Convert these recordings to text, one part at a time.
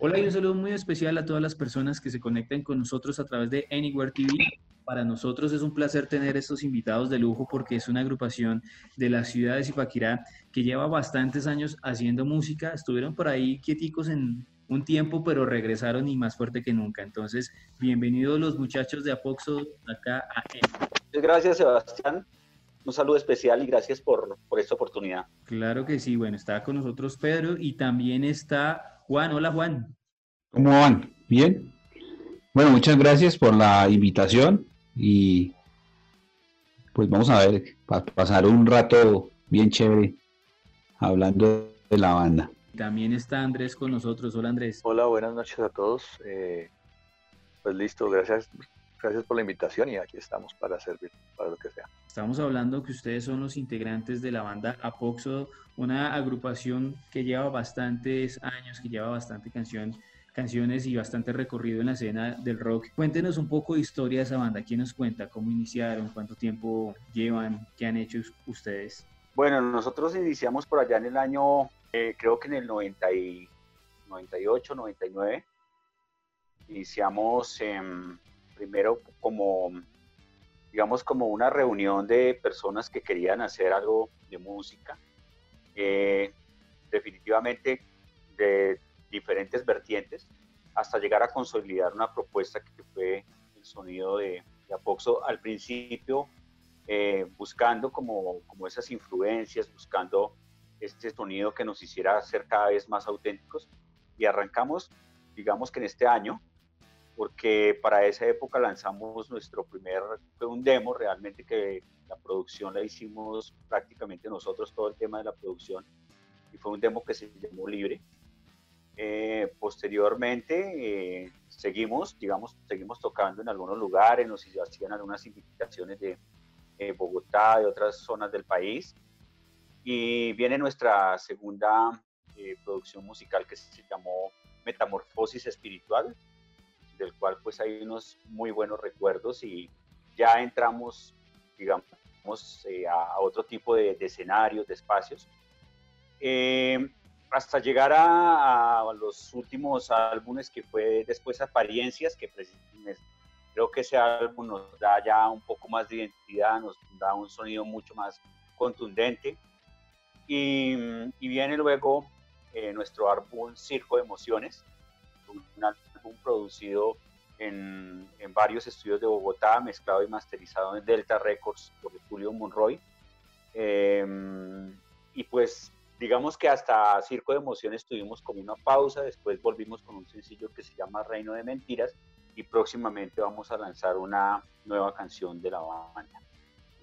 Hola y un saludo muy especial a todas las personas que se conectan con nosotros a través de Anywhere TV. Para nosotros es un placer tener estos invitados de lujo porque es una agrupación de la ciudad de Zipaquirá que lleva bastantes años haciendo música. Estuvieron por ahí quieticos en un tiempo, pero regresaron y más fuerte que nunca. Entonces, bienvenidos los muchachos de Apoxo acá a Gracias, Sebastián. Un saludo especial y gracias por, por esta oportunidad. Claro que sí. Bueno, está con nosotros Pedro y también está Juan, hola Juan. ¿Cómo van? ¿Bien? Bueno, muchas gracias por la invitación y pues vamos a ver, pasar un rato bien chévere hablando de la banda. También está Andrés con nosotros. Hola Andrés. Hola, buenas noches a todos. Eh, pues listo, gracias, gracias por la invitación y aquí estamos para servir, para lo que sea. Estamos hablando que ustedes son los integrantes de la banda Apoxo, una agrupación que lleva bastantes años, que lleva bastante canción, canciones y bastante recorrido en la escena del rock. Cuéntenos un poco de historia de esa banda. ¿Quién nos cuenta? ¿Cómo iniciaron? ¿Cuánto tiempo llevan? ¿Qué han hecho ustedes? Bueno, nosotros iniciamos por allá en el año, eh, creo que en el 98, 99. Iniciamos primero como digamos, como una reunión de personas que querían hacer algo de música, eh, definitivamente de diferentes vertientes, hasta llegar a consolidar una propuesta que fue el sonido de, de Apoxo al principio, eh, buscando como, como esas influencias, buscando este sonido que nos hiciera ser cada vez más auténticos. Y arrancamos, digamos que en este año, porque para esa época lanzamos nuestro primer, fue un demo realmente que la producción la hicimos prácticamente nosotros, todo el tema de la producción, y fue un demo que se llamó Libre. Eh, posteriormente eh, seguimos, digamos, seguimos tocando en algunos lugares, nos hacían algunas invitaciones de eh, Bogotá, de otras zonas del país, y viene nuestra segunda producción musical que se llamó Metamorfosis Espiritual, del cual pues hay unos muy buenos recuerdos y ya entramos, digamos, eh, a, otro tipo de, escenarios, de espacios. Eh, hasta llegar a, los últimos álbumes que fue después Apariencias, que creo que ese álbum nos da ya un poco más de identidad, nos da un sonido mucho más contundente. Y, viene luego eh, nuestro álbum Circo de Emociones, un producido en, varios estudios de Bogotá, mezclado y masterizado en Delta Records por Julio Monroy. Em, y pues digamos que hasta Circo de Emociones tuvimos como una pausa, después volvimos con un sencillo que se llama Reino de Mentiras y próximamente vamos a lanzar una nueva canción de la banda.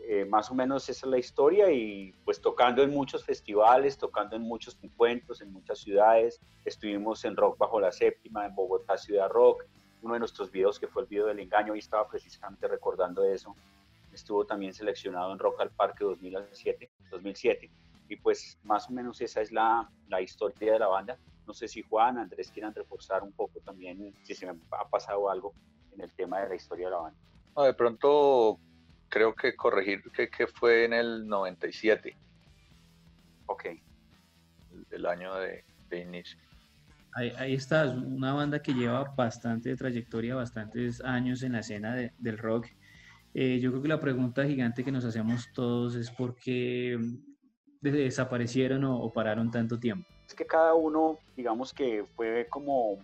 Eh, más o menos esa es la historia y pues tocando en muchos festivales, tocando en muchos encuentros, en muchas ciudades. Estuvimos en Rock Bajo la Séptima, en Bogotá Ciudad Rock. Uno de nuestros videos, que fue el video del engaño, y estaba precisamente recordando eso. Estuvo también seleccionado en Rock al Parque 2007. 2007. Y pues más o menos esa es la, la historia de la banda. No sé si Juan, Andrés quieran reforzar un poco también si se me ha pasado algo en el tema de la historia de la banda. No, de pronto creo que corregir que, fue en el 97. Ok. El, año de, inicio. Ahí, está, una banda que lleva bastante trayectoria, bastantes años en la escena del rock. Eh, yo creo que la pregunta gigante que nos hacemos todos es por qué desaparecieron o, pararon tanto tiempo. Es que cada uno, digamos que fue como,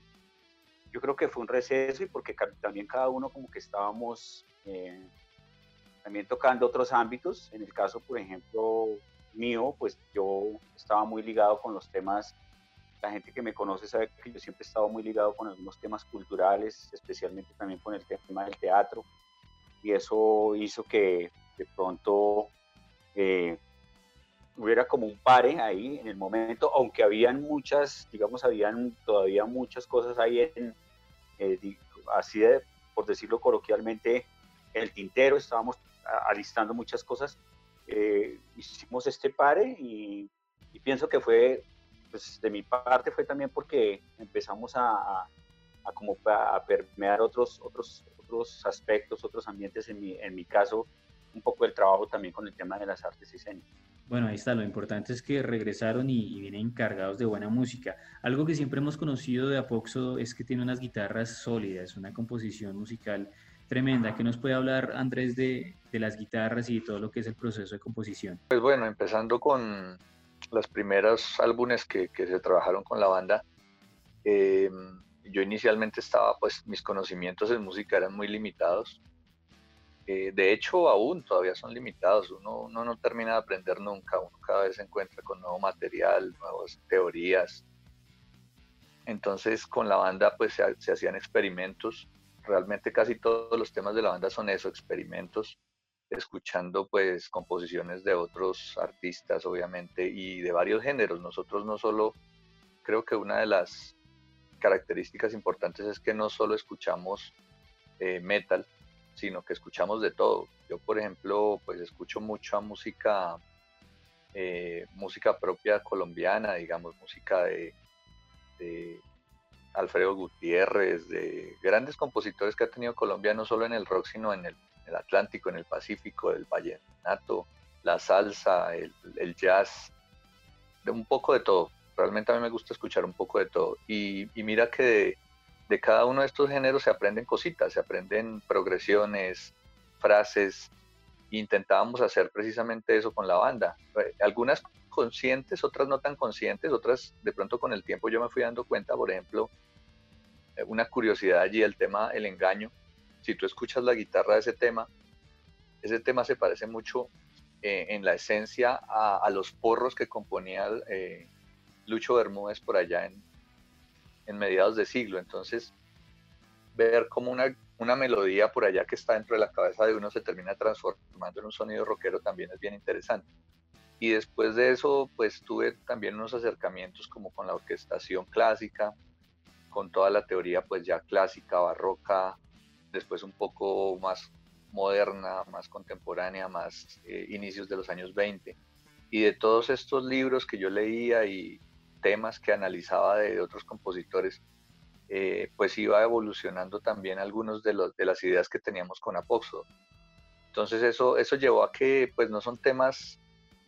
yo creo que fue un receso y porque también cada uno como que estábamos eh, también tocando otros ámbitos. En el caso, por ejemplo, mío, pues yo estaba muy ligado con los temas, la gente que me conoce sabe que yo siempre he estado muy ligado con algunos temas culturales, especialmente también con el tema del teatro, y eso hizo que de pronto eh, hubiera como un pare ahí en el momento, aunque habían muchas, digamos, habían todavía muchas cosas ahí en, eh, así de, por decirlo coloquialmente, el tintero, estábamos alistando muchas cosas. Eh, hicimos este pare y, pienso que fue, pues de mi parte fue también porque empezamos a, a, como a permear otros, otros, otros aspectos, otros ambientes, en mi, en mi caso, un poco el trabajo también con el tema de las artes escénicas. Bueno, ahí está, lo importante es que regresaron y, vienen cargados de buena música. Algo que siempre hemos conocido de Apoxo es que tiene unas guitarras sólidas, una composición musical tremenda. ¿Qué nos puede hablar Andrés de, las guitarras y todo lo que es el proceso de composición? Pues bueno, empezando con los primeros álbumes que, se trabajaron con la banda, em, yo inicialmente estaba, pues mis conocimientos en música eran muy limitados eh, de hecho, aún todavía son limitados. Uno, no termina de aprender nunca. Uno cada vez se encuentra con nuevo material, nuevas teorías. Entonces, con la banda, pues se, hacían experimentos. Realmente casi todos los temas de la banda son eso, experimentos, escuchando pues composiciones de otros artistas, obviamente, y de varios géneros. Nosotros no solo, creo que una de las características importantes es que no solo escuchamos eh, metal, sino que escuchamos de todo. Yo, por ejemplo, pues escucho mucha música, eh, música propia colombiana, digamos, música de, Alfredo Gutiérrez, de grandes compositores que ha tenido Colombia, no solo en el rock, sino en el, Atlántico, en el Pacífico, el vallenato, la salsa, el, jazz, de un poco de todo. Realmente a mí me gusta escuchar un poco de todo. Y, y mira que de cada uno de estos géneros se aprenden cositas, se aprenden progresiones, frases. Intentábamos hacer precisamente eso con la banda. Algunas conscientes, otras no tan conscientes, otras de pronto con el tiempo yo me fui dando cuenta, por ejemplo, eh, una curiosidad allí, el tema El engaño. Si tú escuchas la guitarra de ese tema, ese tema se parece mucho eh, en la esencia a, los porros que componía Lucho Bermúdez por allá en, en mediados de siglo. Entonces, ver cómo una, una melodía por allá que está dentro de la cabeza de uno se termina transformando en un sonido rockero también es bien interesante. Y después de eso, pues tuve también unos acercamientos como con la orquestación clásica, con toda la teoría pues ya clásica, barroca, después un poco más moderna, más contemporánea, más eh, inicios de los años 20. Y de todos estos libros que yo leía y, temas que analizaba de otros compositores, eh, pues iba evolucionando también algunos de, los, de las ideas que teníamos con Apoxo. Entonces eso, eso llevó a que pues no son temas,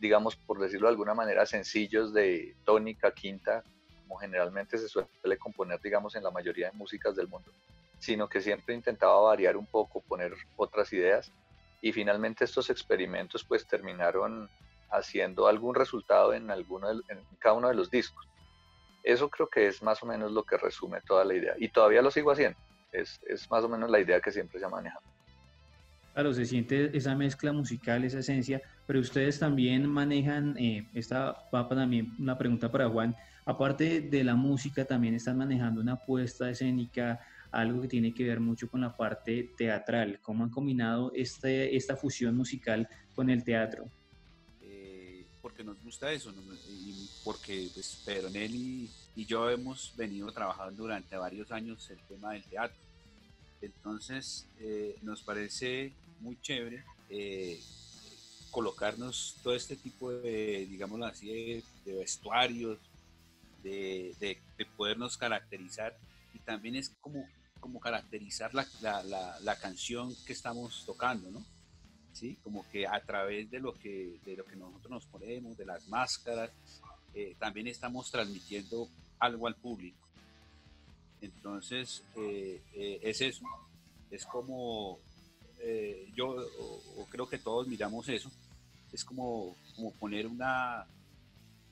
digamos, por decirlo de alguna manera, sencillos de tónica, quinta, como generalmente se suele componer, digamos, en la mayoría de músicas del mundo, sino que siempre intentaba variar un poco, poner otras ideas y finalmente estos experimentos pues terminaron haciendo algún resultado en, alguno en cada uno de los discos. Eso creo que es más o menos lo que resume toda la idea. Y todavía lo sigo haciendo. Es, es más o menos la idea que siempre se ha manejado. Claro, se siente esa mezcla musical, esa esencia, pero ustedes también manejan, eh, esta va también una pregunta para Juan, aparte de la música, también están manejando una apuesta escénica, algo que tiene que ver mucho con la parte teatral. ¿Cómo han combinado este, esta fusión musical con el teatro? porque nos gusta eso y porque pues, Pedro Nelly y yo hemos venido trabajando durante varios años el tema del teatro. Entonces eh, nos parece muy chévere eh, colocarnos todo este tipo de, digámoslo así, de, vestuarios, de, de, podernos caracterizar y también es como, como caracterizar la, la, la canción que estamos tocando, ¿no? ¿sí? Como que a través de lo que, de lo que nosotros nos ponemos, de las máscaras, eh, también estamos transmitiendo algo al público. Entonces, eh, eh, es eso, es como, yo creo que todos miramos eso, es como, como poner una,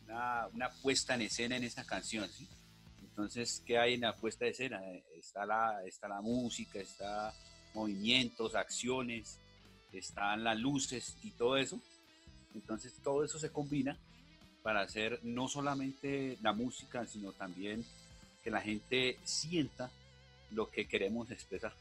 una, puesta en escena en esta canción. Entonces, ¿qué hay en la puesta de escena? Está la, está la música, está movimientos, acciones, están las luces y todo eso. Entonces todo eso se combina para hacer no solamente la música, sino también que la gente sienta lo que queremos expresar.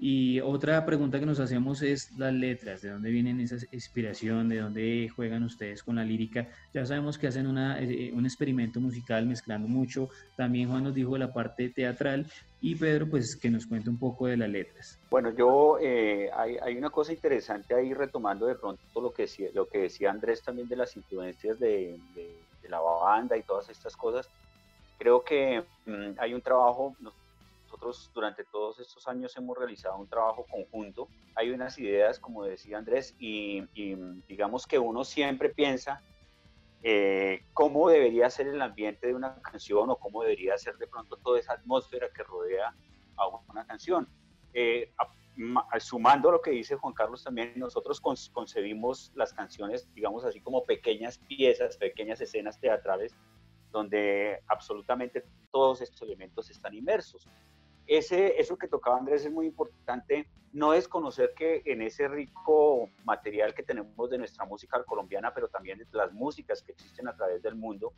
Y otra pregunta que nos hacemos es las letras, ¿de dónde vienen esa inspiración? ¿De dónde juegan ustedes con la lírica? Ya sabemos que hacen una, eh, un experimento musical mezclando mucho. También Juan nos dijo de la parte teatral y Pedro pues que nos cuente un poco de las letras. Bueno, yo eh, hay, hay, una cosa interesante ahí retomando de pronto lo que, decía, lo que decía Andrés también de las influencias de, de, la banda y todas estas cosas. Creo que mm, hay un trabajo, nosotros durante todos estos años hemos realizado un trabajo conjunto. Hay unas ideas, como decía Andrés, y, digamos que uno siempre piensa eh, cómo debería ser el ambiente de una canción o cómo debería ser de pronto toda esa atmósfera que rodea a una canción. Eh, sumando lo que dice Juan Carlos también, nosotros concebimos las canciones, digamos así, como pequeñas piezas, pequeñas escenas teatrales, donde absolutamente todos estos elementos están inmersos. Ese, eso que tocaba Andrés es muy importante, no es conocer que en ese rico material que tenemos de nuestra música colombiana, pero también de las músicas que existen a través del mundo,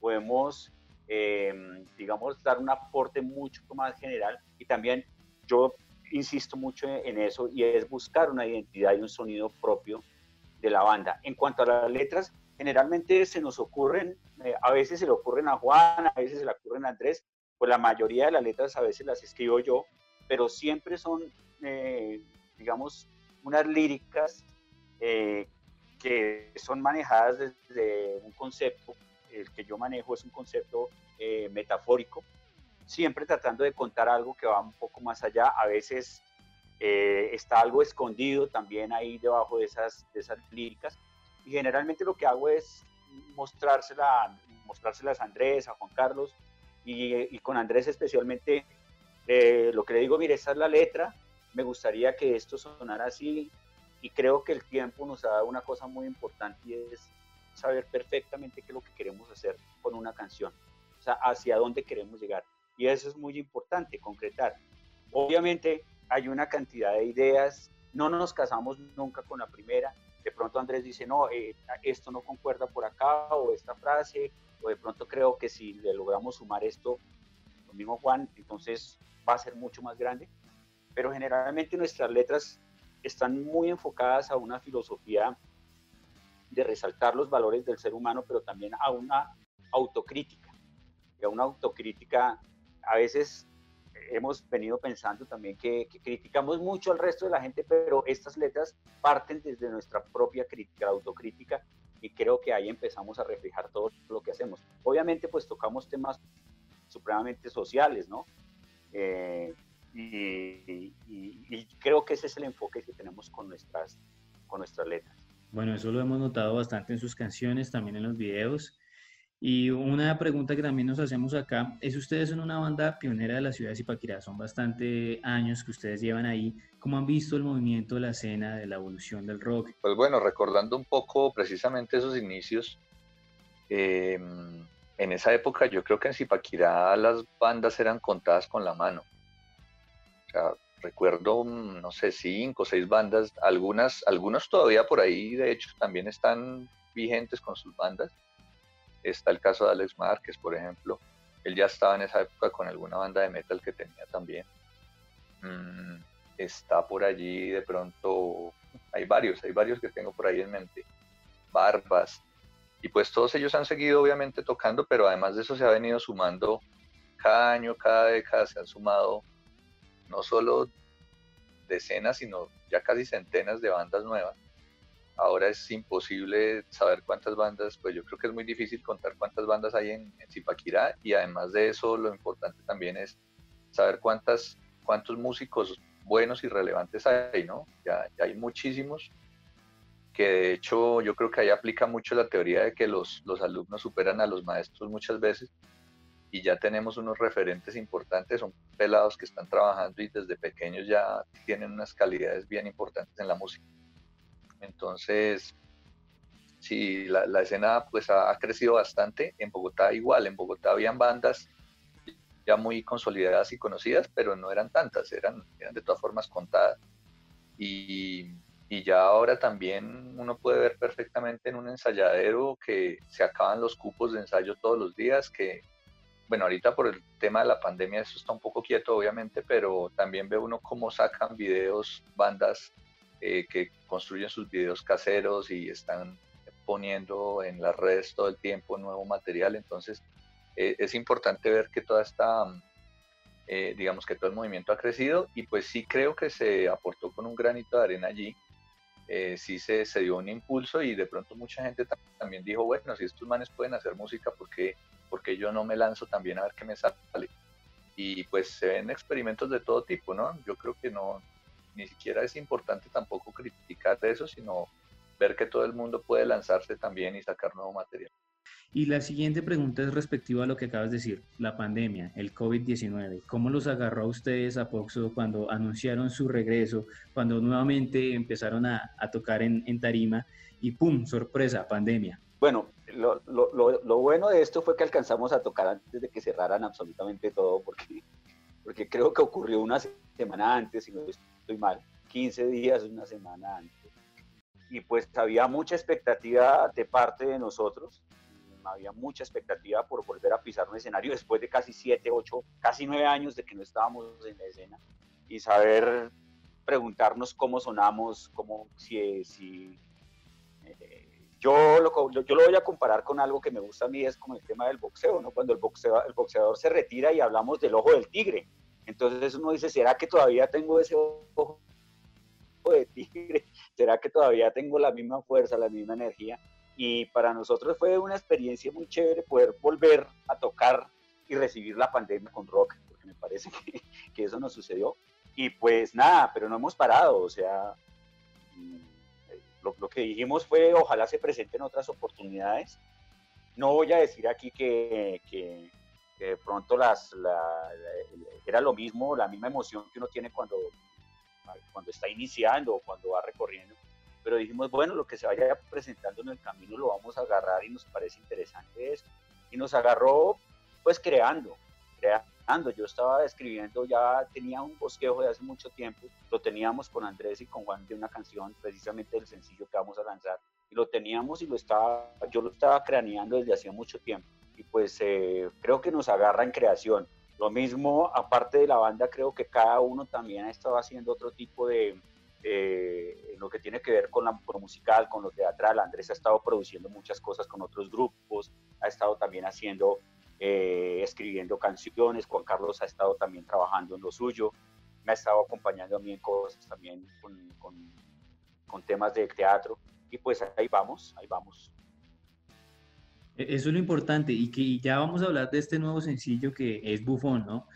podemos, eh, digamos, dar un aporte mucho más general y también yo insisto mucho en eso y es buscar una identidad y un sonido propio de la banda. En cuanto a las letras, generalmente se nos ocurren, eh, a veces se le ocurren a Juan, a veces se le ocurren a Andrés, pues la mayoría de las letras a veces las escribo yo, pero siempre son, eh, digamos, unas líricas eh, que son manejadas desde un concepto, el que yo manejo es un concepto metafórico, siempre tratando de contar algo que va un poco más allá. A veces eh, está algo escondido también ahí debajo de esas, de esas líricas. Y generalmente lo que hago es mostrársela, mostrárselas a Andrés, a Juan Carlos, y, con Andrés especialmente eh, lo que le digo, mire, esta es la letra, me gustaría que esto sonara así, y creo que el tiempo nos ha dado una cosa muy importante y es saber perfectamente qué es lo que queremos hacer con una canción, o sea, hacia dónde queremos llegar. Y eso es muy importante, concretar. Obviamente hay una cantidad de ideas, no nos casamos nunca con la primera. De pronto Andrés dice, no, eh, esto no concuerda por acá, o esta frase, de pronto creo que si le logramos sumar esto, lo mismo Juan, entonces va a ser mucho más grande. Pero generalmente nuestras letras están muy enfocadas a una filosofía de resaltar los valores del ser humano, pero también a una autocrítica, y a una autocrítica a veces hemos venido pensando también que, criticamos mucho al resto de la gente, pero estas letras parten desde nuestra propia crítica, autocrítica, y creo que ahí empezamos a reflejar todo lo que hacemos. Obviamente, pues tocamos temas supremamente sociales, ¿no? Eh, y, y, creo que ese es el enfoque que tenemos con nuestras, con nuestras letras. Bueno, eso lo hemos notado bastante en sus canciones, también en los videos. Y una pregunta que también nos hacemos acá es, ustedes son una banda pionera de la ciudad de Zipaquirá, son bastante años que ustedes llevan ahí. ¿Cómo han visto el movimiento de la escena, de la evolución del rock? Pues bueno, recordando un poco precisamente esos inicios, em, en esa época yo creo que en Zipaquirá las bandas eran contadas con la mano. O sea, recuerdo, no sé, cinco o seis bandas, algunas, algunos todavía por ahí, de hecho, también están vigentes con sus bandas Está el caso de Alex Márquez, por ejemplo. Él ya estaba en esa época con alguna banda de metal que tenía también. Mm, está por allí de pronto, hay varios, hay varios que tengo por ahí en mente. Barbas. Y pues todos ellos han seguido obviamente tocando, pero además de eso se ha venido sumando cada año, cada década se han sumado no solo decenas, sino ya casi centenas de bandas nuevas ahora es imposible saber cuántas bandas, pues yo creo que es muy difícil contar cuántas bandas hay en, Zipaquirá y además de eso lo importante también es saber cuántas, cuántos músicos buenos y relevantes hay, ¿no? Ya, hay muchísimos que de hecho yo creo que ahí aplica mucho la teoría de que los, los alumnos superan a los maestros muchas veces y ya tenemos unos referentes importantes, son pelados que están trabajando y desde pequeños ya tienen unas calidades bien importantes en la música. Entonces, sí, la, escena pues ha, crecido bastante. En Bogotá igual, en Bogotá habían bandas ya muy consolidadas y conocidas, pero no eran tantas, eran, eran de todas formas contadas. Y, y, ya ahora también uno puede ver perfectamente en un ensayadero que se acaban los cupos de ensayo todos los días, que, bueno, ahorita por el tema de la pandemia eso está un poco quieto, obviamente, pero también ve uno cómo sacan videos, bandas eh, que construyen sus videos caseros y están poniendo en las redes todo el tiempo nuevo material. Entonces, eh, es importante ver que toda esta, eh, digamos que todo el movimiento ha crecido y pues sí creo que se aportó con un granito de arena allí. sí se, se, dio un impulso y de pronto mucha gente también dijo, bueno, si estos manes pueden hacer música, ¿por qué, porque yo no me lanzo también a ver qué me sale? Y pues se ven experimentos de todo tipo, ¿no? Yo creo que no, ni siquiera es importante tampoco criticar eso, sino ver que todo el mundo puede lanzarse también y sacar nuevo material. Y la siguiente pregunta es respectiva a lo que acabas de decir, la pandemia, el COVID-19. ¿Cómo los agarró a ustedes a Poxo cuando anunciaron su regreso, cuando nuevamente empezaron a, tocar en, tarima y ¡pum! sorpresa, pandemia? Bueno, lo, lo, lo, bueno de esto fue que alcanzamos a tocar antes de que cerraran absolutamente todo, porque, porque creo que ocurrió una semana antes, si no estoy mal, 15 días, una semana antes. Y pues había mucha expectativa de parte de nosotros, había mucha expectativa por volver a pisar un escenario después de casi siete, ocho, casi nueve años de que no estábamos en la escena y saber preguntarnos cómo sonamos, cómo, si, si eh, yo, lo, yo lo voy a comparar con algo que me gusta a mí, es como el tema del boxeo, ¿no? Cuando el, boxeo, el boxeador se retira y hablamos del ojo del tigre. Entonces uno dice, ¿será que todavía tengo ese ojo de tigre? ¿Será que todavía tengo la misma fuerza, la misma energía? y para nosotros fue una experiencia muy chévere poder volver a tocar y recibir la pandemia con rock, porque me parece que, eso nos sucedió. Y pues nada, pero no hemos parado, o sea, mm, lo, que dijimos fue ojalá se presenten otras oportunidades. No voy a decir aquí que, que, pronto las, era lo mismo, la misma emoción que uno tiene cuando, cuando está iniciando o cuando va recorriendo, pero dijimos, bueno, lo que se vaya presentando en el camino lo vamos a agarrar y nos parece interesante eso. Y nos agarró pues creando, creando. Yo estaba escribiendo, ya tenía un bosquejo de hace mucho tiempo, lo teníamos con Andrés y con Juan de una canción, precisamente del sencillo que vamos a lanzar, y lo teníamos y lo estaba, yo lo estaba craneando desde hacía mucho tiempo. Y pues eh, creo que nos agarra en creación. Lo mismo, aparte de la banda, creo que cada uno también ha estado haciendo otro tipo de, eh, en lo que tiene que ver con, la, lo musical, con lo teatral. Andrés ha estado produciendo muchas cosas con otros grupos, ha estado también haciendo, eh, escribiendo canciones, Juan Carlos ha estado también trabajando en lo suyo, me ha estado acompañando a mí en cosas también con, con, con temas de teatro y pues ahí vamos, ahí vamos. E-, eso es lo importante y que ya vamos a hablar de este nuevo sencillo que es Bufón, ¿no?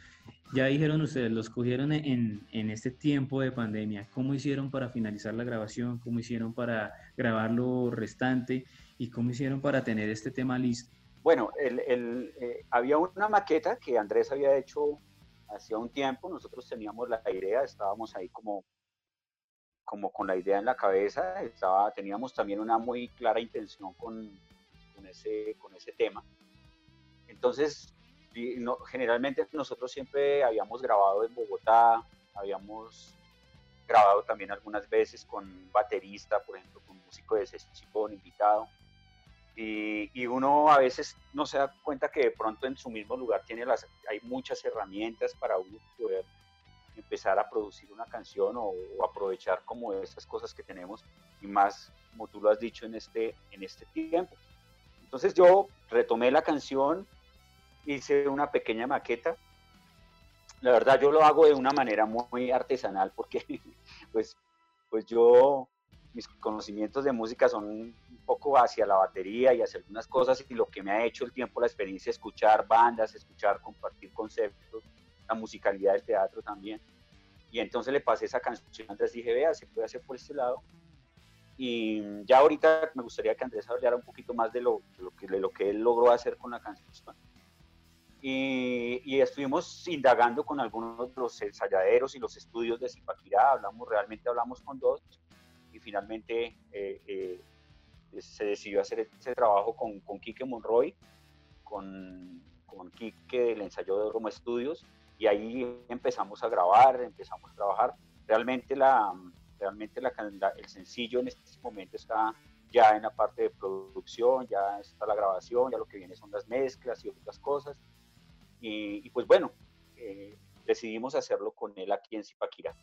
Ya dijeron ustedes, los cogieron en, en, este tiempo de pandemia. ¿Cómo hicieron para finalizar la grabación? ¿Cómo hicieron para grabar lo restante? ¿Y cómo hicieron para tener este tema listo? Bueno, el, el, eh, había una maqueta que Andrés había hecho hacía un tiempo. Nosotros teníamos la idea, estábamos ahí como, como con la idea en la cabeza. Estaba, teníamos también una muy clara intención con, con, ese, con ese tema. Entonces no, generalmente nosotros siempre habíamos grabado en Bogotá, habíamos grabado también algunas veces con baterista, por ejemplo, con músico de sesión invitado. Y, y, uno a veces no se da cuenta que de pronto en su mismo lugar tiene las, hay muchas herramientas para uno poder empezar a producir una canción o, o, aprovechar como esas cosas que tenemos y más, como tú lo has dicho, en este, en este tiempo. Entonces yo retomé la canción, hice una pequeña maqueta. La verdad yo lo hago de una manera muy artesanal porque pues, pues yo, mis conocimientos de música son un poco hacia la batería y hacia algunas cosas y lo que me ha hecho el tiempo, la experiencia, escuchar bandas, escuchar, compartir conceptos, la musicalidad del teatro también. Y entonces le pasé esa canción Andrés dije, vea, se puede hacer por este lado. Y ya ahorita me gustaría que Andrés hablara un poquito más de lo, de lo, que, de lo que él logró hacer con la canción y, estuvimos indagando con algunos de los ensayaderos y los estudios de Zipaquirá, hablamos, realmente hablamos con dos y finalmente eh, eh, se decidió hacer ese trabajo con, con Quique Monroy, con, con Quique del ensayo de Roma Estudios y ahí empezamos a grabar, empezamos a trabajar. Realmente, la, realmente la, el sencillo en este momento está ya en la parte de producción, ya está la grabación, ya lo que viene son las mezclas y otras cosas y, pues bueno, eh, decidimos hacerlo con él aquí en Zipaquirá.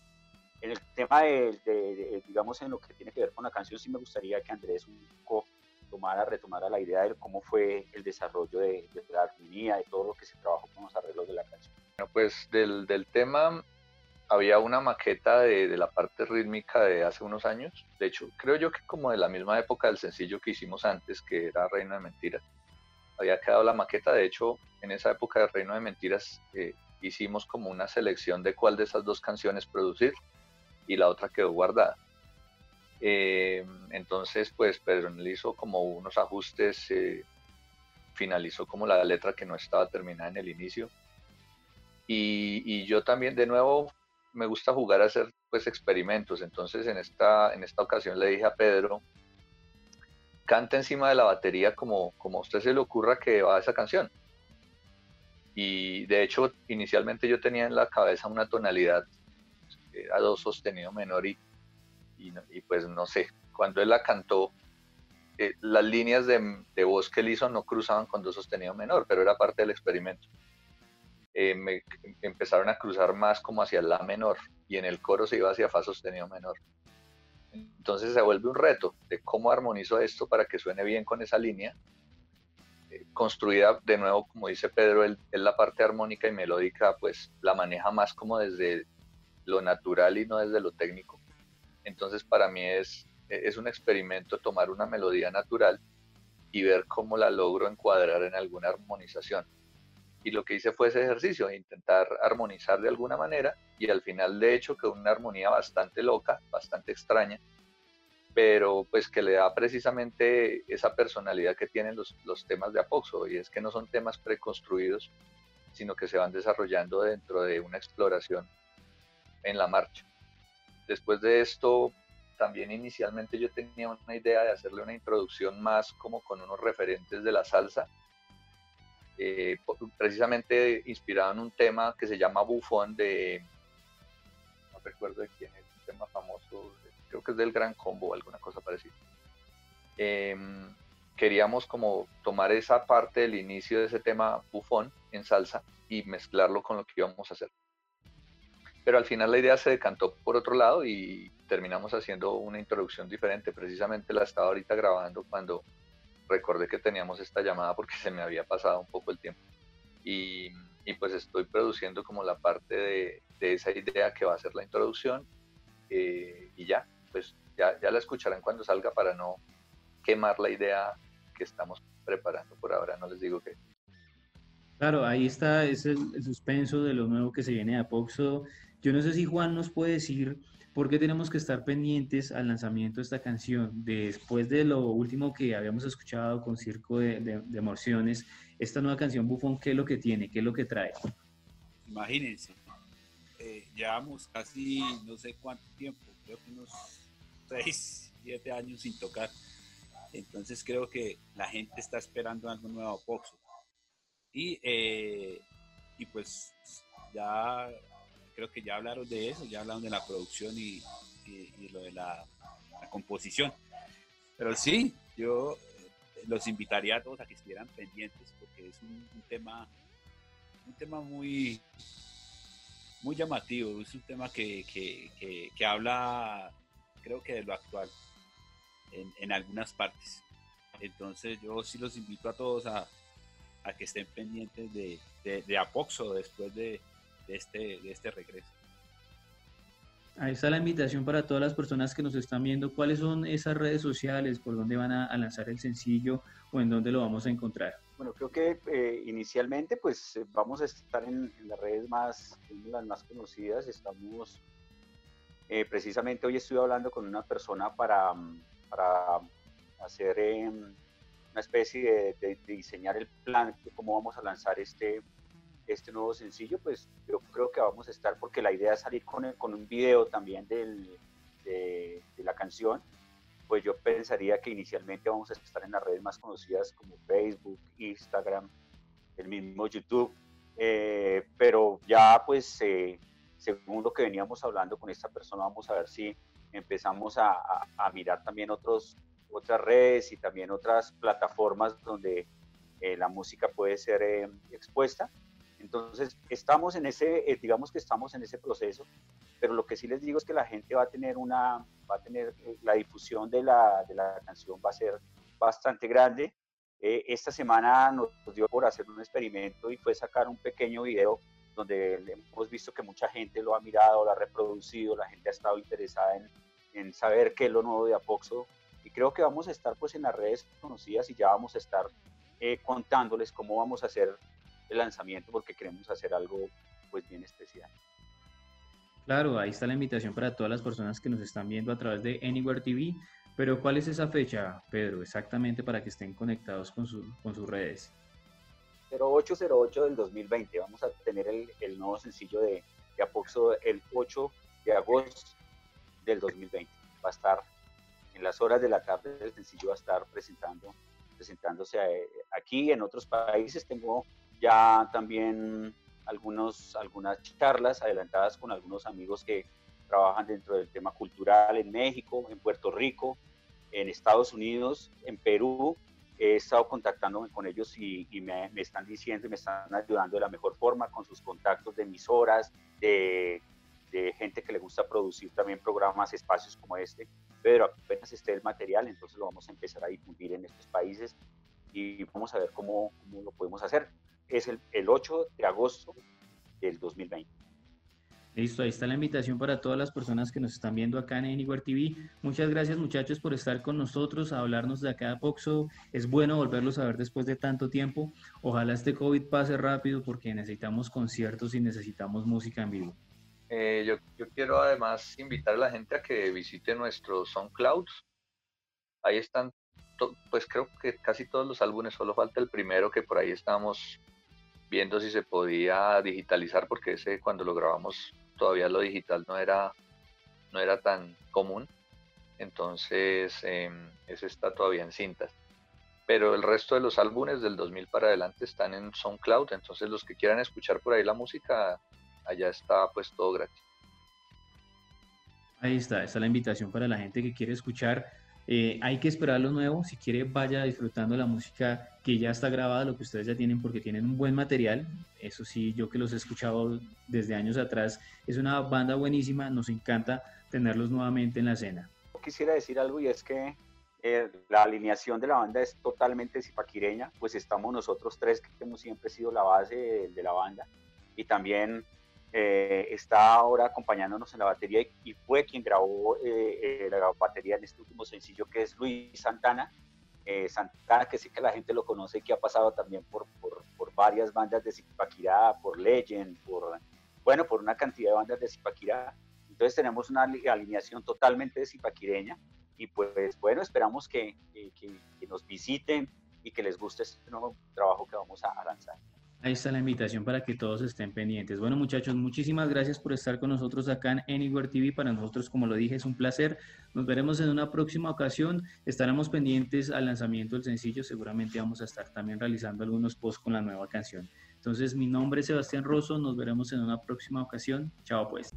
En el tema de, digamos, en lo que tiene que ver con la canción, sí me gustaría que Andrés un poco tomara, retomara la idea de cómo fue el desarrollo de, la armonía, de todo lo que se trabajó con los arreglos de la canción. Bueno, pues del, del tema había una maqueta de, la parte rítmica de hace unos años. De hecho, creo yo que como de la misma época del sencillo que hicimos antes, que era Reino de Mentiras había quedado la maqueta. De hecho, en esa época de Reino de Mentiras eh, hicimos como una selección de cuál de esas dos canciones producir y la otra quedó guardada. Eh, entonces, pues Pedro hizo como unos ajustes, eh, finalizó como la letra que no estaba terminada en el inicio. Y, yo también, de nuevo, me gusta jugar a hacer pues experimentos. Entonces, en esta, en esta ocasión le dije a Pedro, canta encima de la batería como, como a usted se le ocurra que va esa canción. Y de hecho, inicialmente yo tenía en la cabeza una tonalidad, era do sostenido menor y y, pues no sé, cuando él la cantó, eh, las líneas de, de, voz que él hizo no cruzaban con do sostenido menor, pero era parte del experimento. Eh, me, empezaron a cruzar más como hacia la menor y en el coro se iba hacia fa sostenido menor. Entonces se vuelve un reto de cómo armonizo esto para que suene bien con esa línea, eh, construida de nuevo, como dice Pedro, él, él, la parte armónica y melódica pues la maneja más como desde lo natural y no desde lo técnico. Entonces para mí es, es un experimento tomar una melodía natural y ver cómo la logro encuadrar en alguna armonización. Y lo que hice fue ese ejercicio, intentar armonizar de alguna manera y al final de hecho que una armonía bastante loca, bastante extraña, pero pues que le da precisamente esa personalidad que tienen los, los temas de Apoxo y es que no son temas preconstruidos, sino que se van desarrollando dentro de una exploración en la marcha. Después de esto, también inicialmente yo tenía una idea de hacerle una introducción más como con unos referentes de la salsa, eh, precisamente inspirado en un tema que se llama Bufón de, no recuerdo de quién es, un tema famoso, creo que es del Gran Combo, alguna cosa parecida. Em, queríamos como tomar esa parte del inicio de ese tema bufón en salsa y mezclarlo con lo que íbamos a hacer pero al final la idea se decantó por otro lado y terminamos haciendo una introducción diferente. Precisamente la estaba ahorita grabando cuando recordé que teníamos esta llamada porque se me había pasado un poco el tiempo. Y, y pues estoy produciendo como la parte de, de, esa idea que va a ser la introducción eh, y ya, pues ya, ya la escucharán cuando salga para no quemar la idea que estamos preparando por ahora, no les digo que... Claro, ahí está, es el, el suspenso de lo nuevo que se viene a Poxo yo no sé si Juan nos puede decir por qué tenemos que estar pendientes al lanzamiento de esta canción. Después de lo último que habíamos escuchado con Circo de, de, Emociones, esta nueva canción Bufón, ¿qué es lo que tiene? ¿Qué es lo que trae? Imagínense, eh, llevamos casi no sé cuánto tiempo, creo que unos 6, 7 años sin tocar. Entonces creo que la gente está esperando algo nuevo a Poxo. Y, eh, y pues ya creo que ya hablaron de eso, ya hablaron de la producción y, lo de la, composición. Pero sí, yo eh, los invitaría a todos a que estuvieran pendientes porque es un, tema un tema muy muy llamativo, es un tema que, que, habla creo que de lo actual en, en, algunas partes. Entonces yo sí los invito a todos a, a que estén pendientes de, de, de Apoxo después de, de este, de este regreso. Ahí está la invitación para todas las personas que nos están viendo. ¿Cuáles son esas redes sociales? ¿Por dónde van a, lanzar el sencillo o en dónde lo vamos a encontrar? Bueno, creo que eh, inicialmente pues eh, vamos a estar en, las redes más, las más conocidas. Estamos, eh, precisamente hoy estoy hablando con una persona para, para hacer em, una especie de, de, diseñar el plan de cómo vamos a lanzar este, este nuevo sencillo, pues yo creo que vamos a estar, porque la idea es salir con, con un video también del, de, la canción, pues yo pensaría que inicialmente vamos a estar en las redes más conocidas como Facebook, Instagram, el mismo YouTube, eh, pero ya pues eh, según lo que veníamos hablando con esta persona, vamos a ver si empezamos a, a, mirar también otros, otras redes y también otras plataformas donde eh, la música puede ser expuesta entonces, estamos en ese, eh, digamos que estamos en ese proceso, pero lo que sí les digo es que la gente va a tener una, va a tener, eh, la difusión de la, de la canción va a ser bastante grande. Eh, esta semana nos dio por hacer un experimento y fue sacar un pequeño video donde hemos visto que mucha gente lo ha mirado, lo ha reproducido, la gente ha estado interesada en, en saber qué es lo nuevo de Apoxo y creo que vamos a estar pues en las redes conocidas y ya vamos a estar contándoles cómo vamos a hacer el lanzamiento porque queremos hacer algo pues bien especial. Claro, ahí está la invitación para todas las personas que nos están viendo a través de Anywhere TV. Pero ¿cuál es esa fecha, Pedro, exactamente para que estén conectados con, con sus redes? 0808 del 2020. Vamos a tener el, el nuevo sencillo de, de, Apoxo el 8 de agosto del 2020. Va a estar en las horas de la tarde, el sencillo va a estar presentando, presentándose eh, aquí. En otros países tengo ya también algunos, algunas charlas adelantadas con algunos amigos que trabajan dentro del tema cultural en México, en Puerto Rico, en Estados Unidos, en Perú. He estado contactándome con ellos y, me, están diciendo y me están ayudando de la mejor forma con sus contactos de emisoras, de, de gente que le gusta producir también programas, espacios como este. Pero apenas esté el material, entonces lo vamos a empezar a difundir en estos países y vamos a ver cómo, cómo lo podemos hacer es el, el 8 de agosto del 2020. Listo, ahí está la invitación para todas las personas que nos están viendo acá en Anywhere TV. Muchas gracias muchachos por estar con nosotros, a hablarnos de acá de Poxo. Es bueno volverlos a ver después de tanto tiempo. Ojalá este COVID pase rápido porque necesitamos conciertos y necesitamos música en vivo. Eh, yo, yo, quiero además invitar a la gente a que visite nuestro SoundCloud. Ahí están, pues creo que casi todos los álbumes, solo falta el primero que por ahí estamos viendo si se podía digitalizar, porque ese cuando lo grabamos todavía lo digital no era, no era tan común. Entonces, eh, ese está todavía en cintas. Pero el resto de los álbumes del 2000 para adelante están en SoundCloud. Entonces, los que quieran escuchar por ahí la música, allá está pues todo gratis. Ahí está, está la invitación para la gente que quiere escuchar eh, hay que esperar lo nuevo. Si quiere, vaya disfrutando la música que ya está grabada, lo que ustedes ya tienen, porque tienen un buen material. Eso sí, yo que los he escuchado desde años atrás, es una banda buenísima. Nos encanta tenerlos nuevamente en la escena. Quisiera decir algo y es que eh, la alineación de la banda es totalmente zipaquireña, pues estamos nosotros tres que hemos siempre sido la base de la banda y también eh, está ahora acompañándonos en la batería y, fue quien grabó eh, eh, la batería en este último sencillo que es Luis Santana. Santana, que sí que la gente lo conoce y que ha pasado también por, por, por varias bandas de Zipaquirá, por Legend, por, bueno, por una cantidad de bandas de Zipaquirá. Entonces tenemos una alineación totalmente de zipaquireña y pues bueno, esperamos que, que, que, nos visiten y que les guste este nuevo trabajo que vamos a lanzar. Ahí está la invitación para que todos estén pendientes. Bueno, muchachos, muchísimas gracias por estar con nosotros acá en Anywhere TV. Para nosotros, como lo dije, es un placer. Nos veremos en una próxima ocasión. Estaremos pendientes al lanzamiento del sencillo. Seguramente vamos a estar también realizando algunos posts con la nueva canción. Entonces, mi nombre es Sebastián Rosso. Nos veremos en una próxima ocasión. Chao, pues.